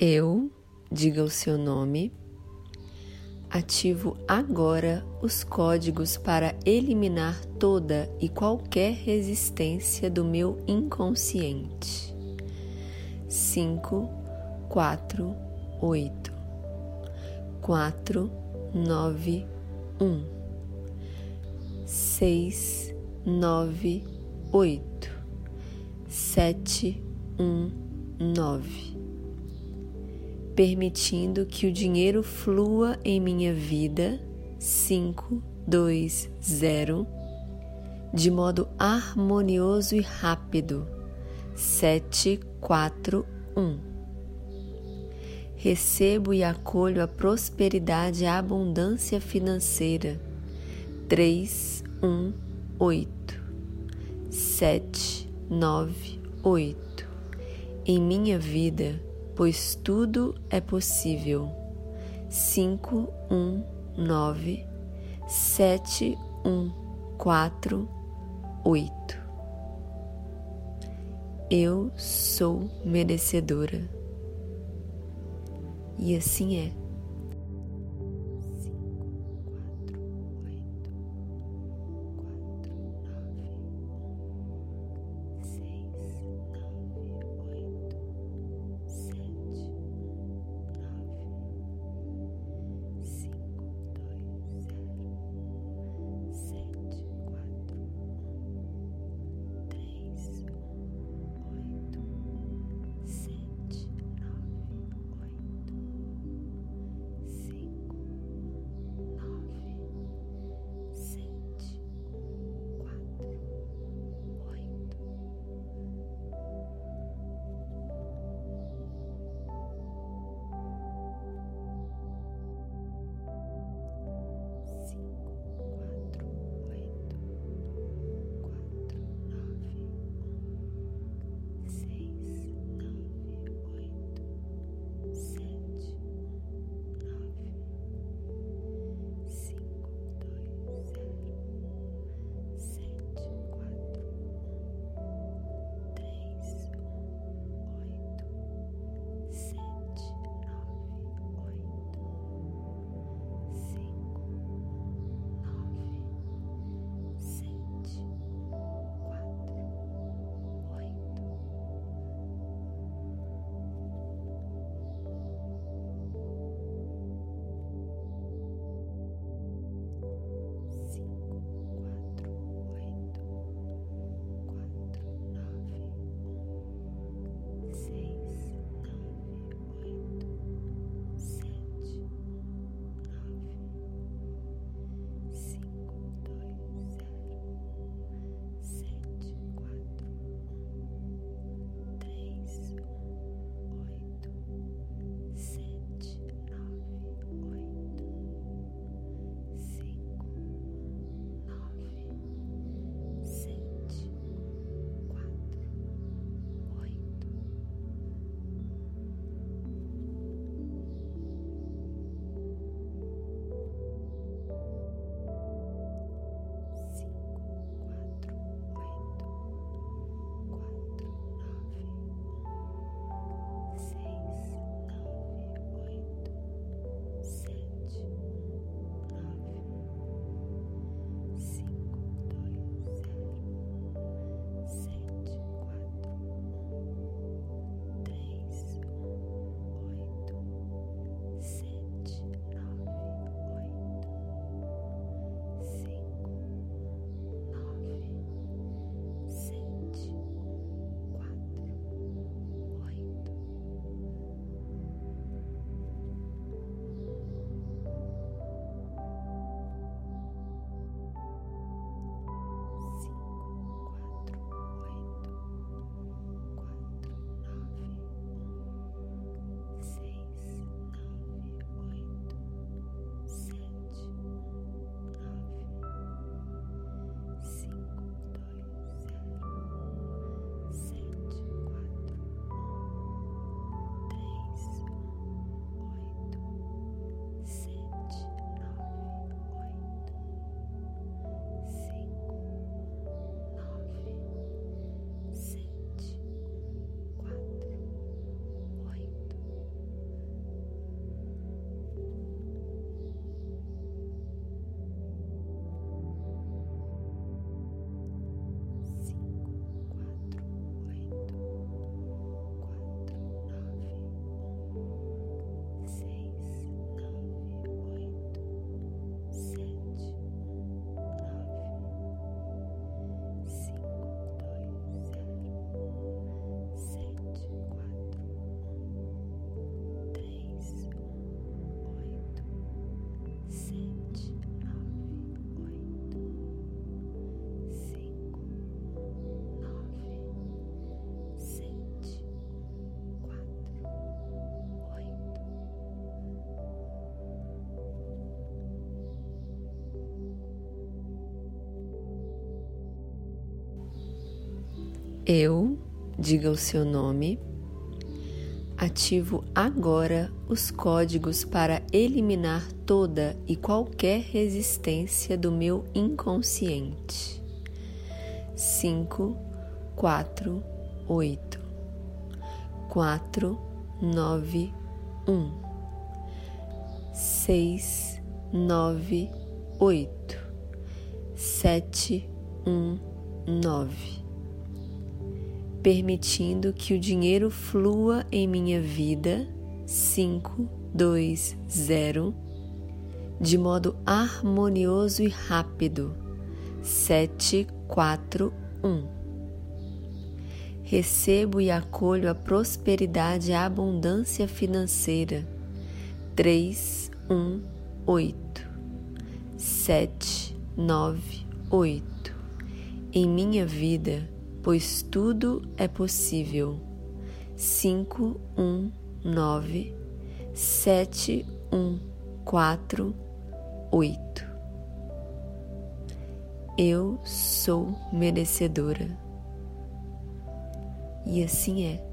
Eu, diga o seu nome, ativo agora os códigos para eliminar toda e qualquer resistência do meu inconsciente. 5, 4, 8, 4, 9, 1, 6, 9, 8, 7, 1, 9 permitindo que o dinheiro flua em minha vida. 5, 2, 0, de modo harmonioso e rápido. 7, 4, 1. Recebo e acolho a prosperidade e a abundância financeira. 3, 1, 8, 7, 9, 8. Em minha vida, pois tudo é possível. 5, 1, 9, 7, 1, 4, 8. Eu sou merecedora. E assim é. Eu, diga o seu nome, ativo agora os códigos para eliminar toda e qualquer resistência do meu inconsciente. 5, 4, 8, 4, 9, 1, 6, 9, 8, 7, 1, 9 permitindo que o dinheiro flua em minha vida. 5, 2, 0, de modo harmonioso e rápido. 7, 4, 1. Recebo e acolho a prosperidade e a abundância financeira. 3, 1, 8, 7, 9, 8. Em minha vida, pois tudo é possível. 5, 1, 9, 7, 1, 4, 8. Eu sou merecedora. E assim é.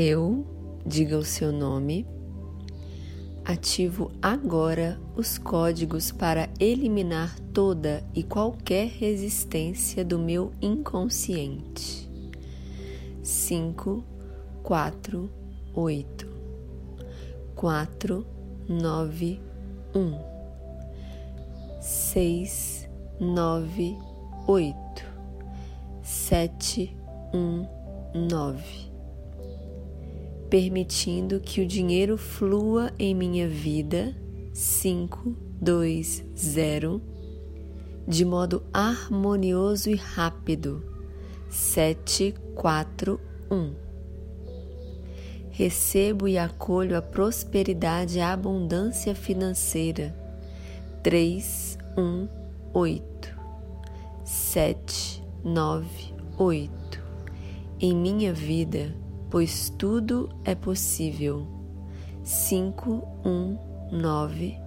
Eu, diga o seu nome, ativo agora os códigos para eliminar toda e qualquer resistência do meu inconsciente. 5, 4, 8, 4, 9, 1, 6, 9, 8, 7, 1, 9 permitindo que o dinheiro flua em minha vida. 5, 2, 0, de modo harmonioso e rápido. 7, 4, 1. Recebo e acolho a prosperidade e a abundância financeira. 3, 1, 8, 7, 9, 8 em minha vida pois tudo é possível. 5, 1, 9,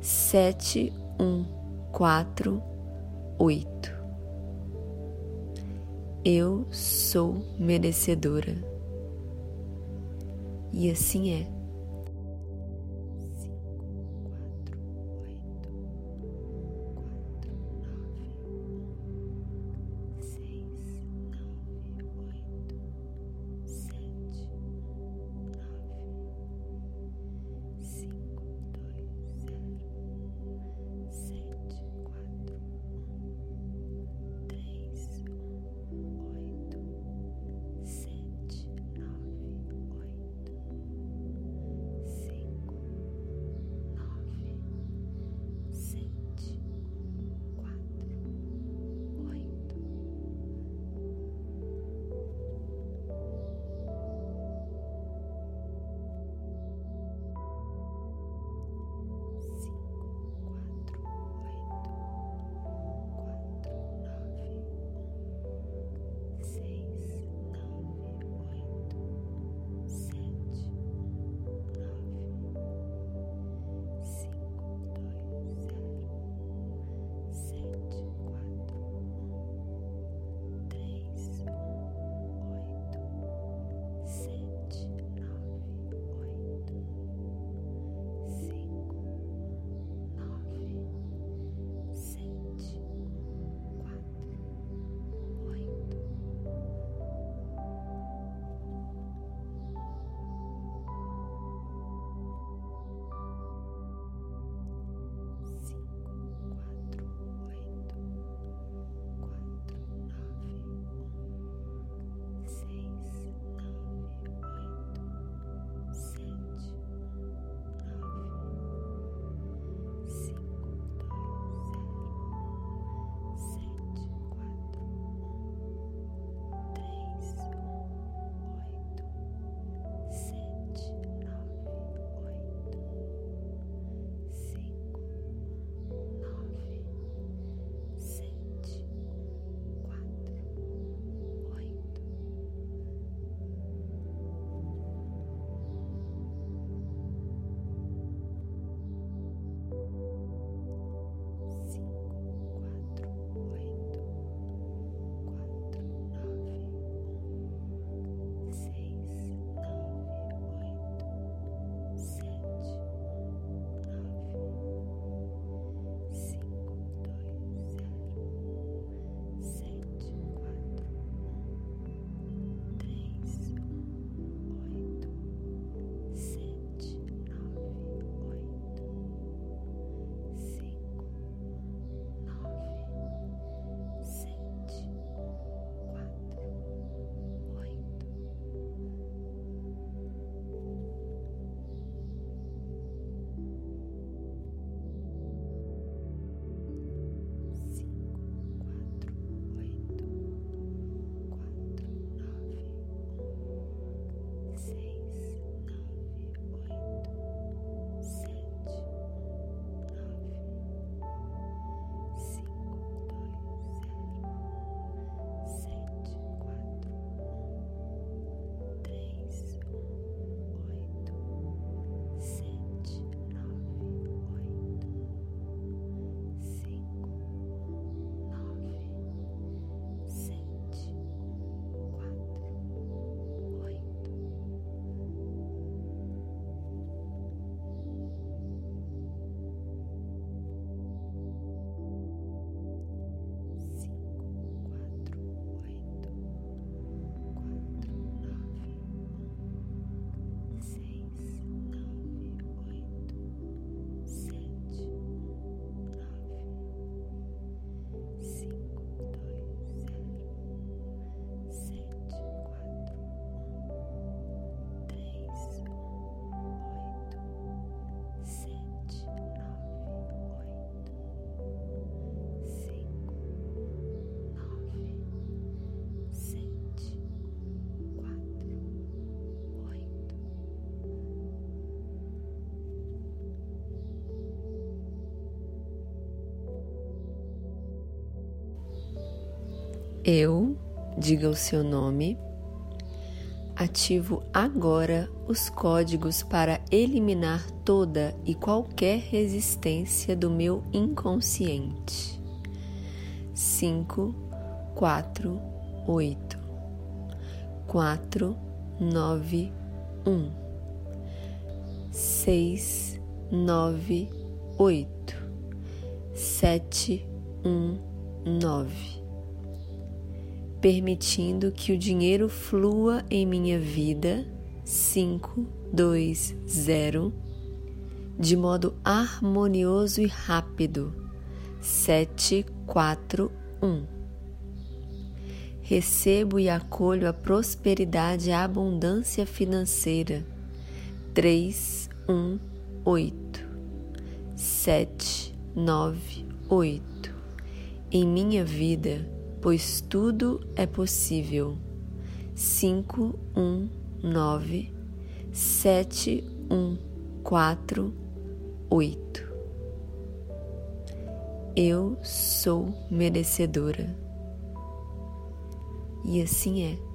7, 1, 4, 8. Eu sou merecedora. E assim é. Eu, diga o seu nome, ativo agora os códigos para eliminar toda e qualquer resistência do meu inconsciente. 5, 4, 8, 4, 9, 1, 6, 9, 8, 7, 1, 9 permitindo que o dinheiro flua em minha vida. 5, 2, 0 de modo harmonioso e rápido. 7, 4, 1 Recebo e acolho a prosperidade e a abundância financeira. 3, 1, 8 7, 9, 8 em minha vida pois tudo é possível. 5, 1, 9, 7, 1, 4, 8. Eu sou merecedora. E assim é.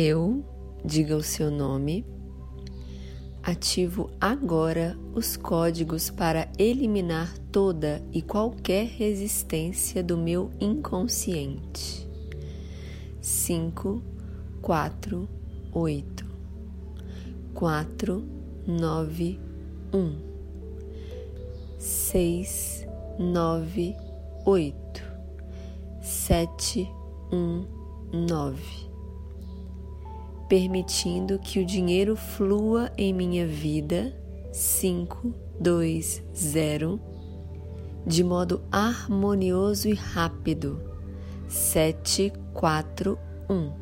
Eu, diga o seu nome, ativo agora os códigos para eliminar toda e qualquer resistência do meu inconsciente. 5, 4, 8, 4, 9, 1, 6, 9, 8, 7, 1, 9 permitindo que o dinheiro flua em minha vida. 5, 2, 0, de modo harmonioso e rápido. 7, 4, 1.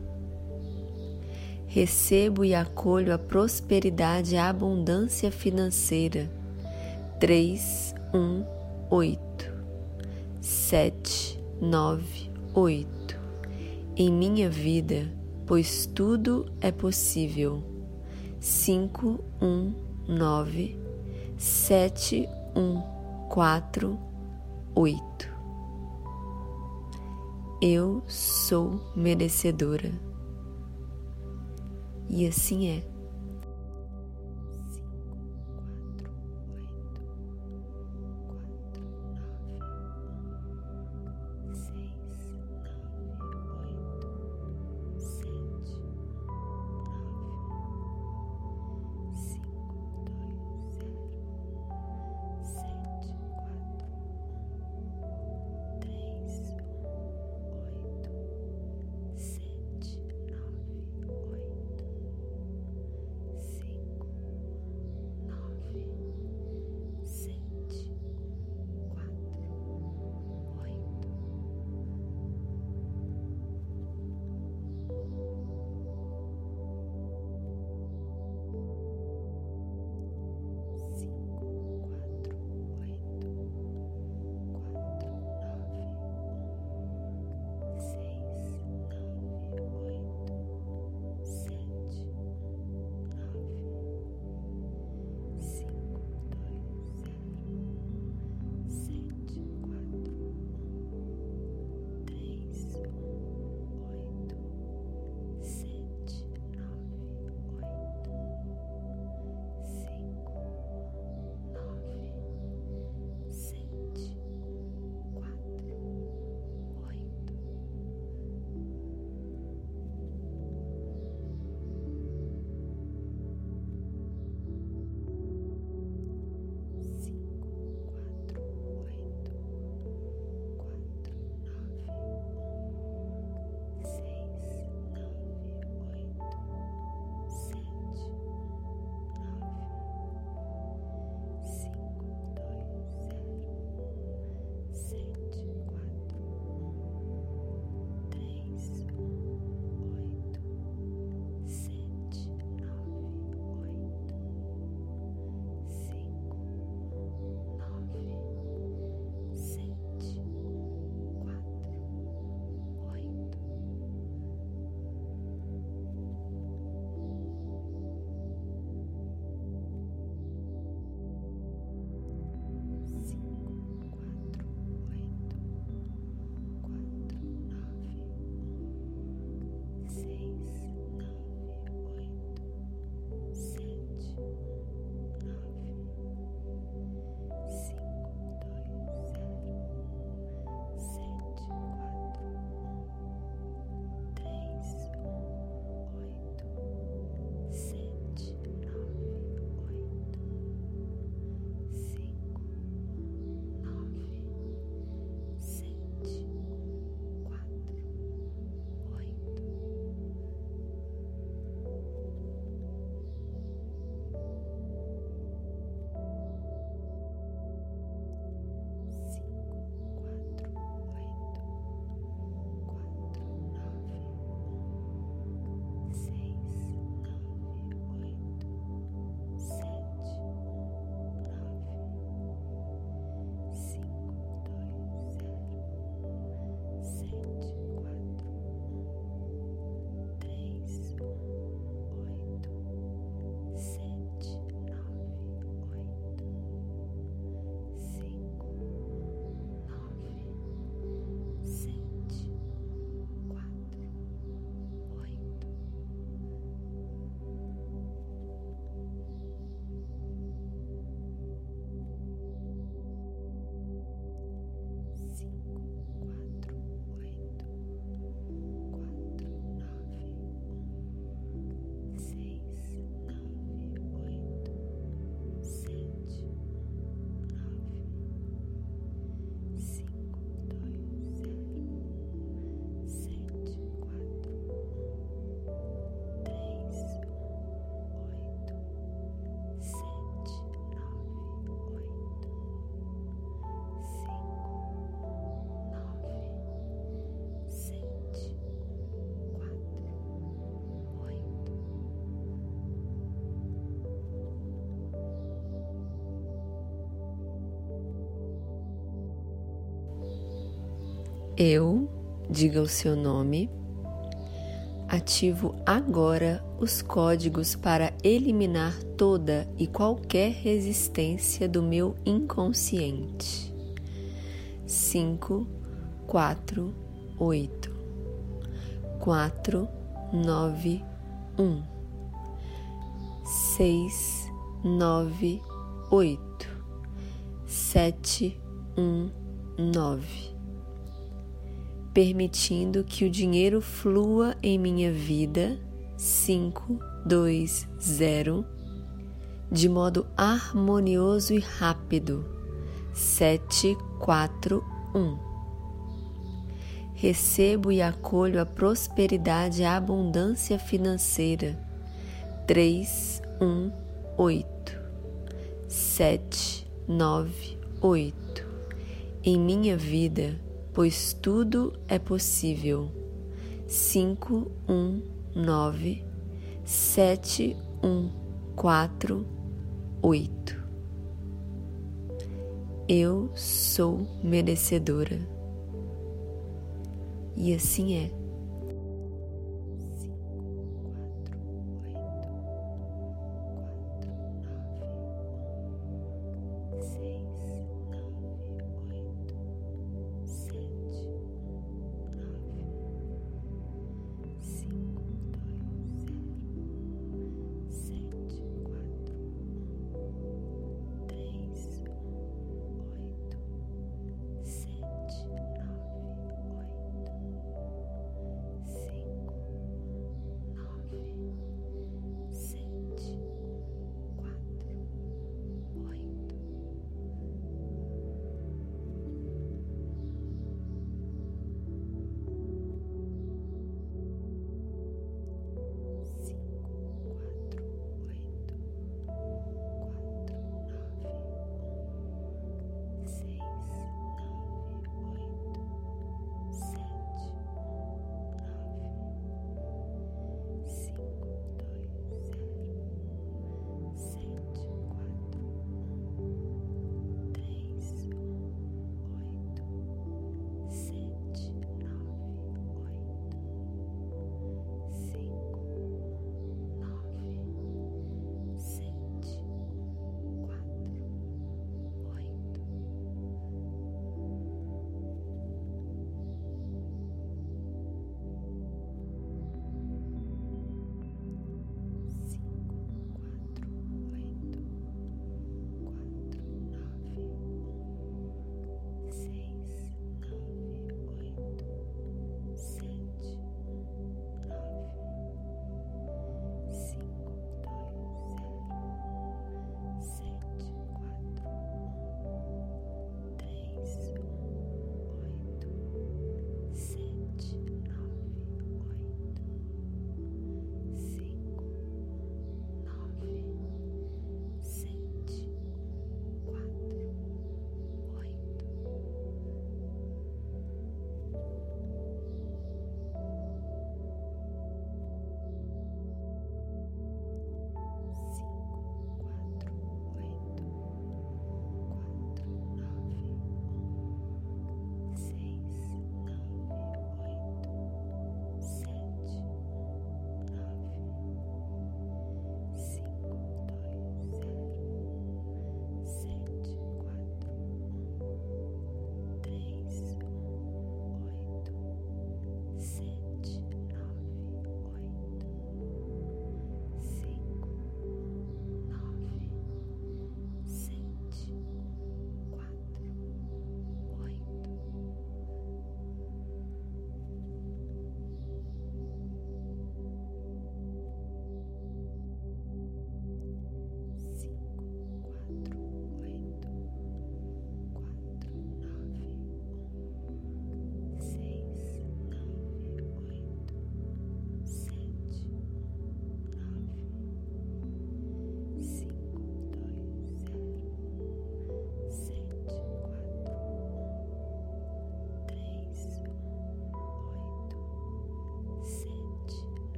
Recebo e acolho a prosperidade e a abundância financeira. 3, 1, 8, 7, 9, 8. Em minha vida pois tudo é possível. 5, 1, 9, 7, 1, 4, 8. Eu sou merecedora. E assim é. Eu, diga o seu nome, ativo agora os códigos para eliminar toda e qualquer resistência do meu inconsciente. 5, 4, 8, 4, 9, 1, 6, 9, 8, 7, 1, 9 permitindo que o dinheiro flua em minha vida. 5, 2, 0, de modo harmonioso e rápido. 7, 4, 1. Recebo e acolho a prosperidade e a abundância financeira. 3, 1, 8, 7, 9, 8. Em minha vida pois tudo é possível. 5, 1, 9, 7, 1, 4, 8. Eu sou merecedora. E assim é.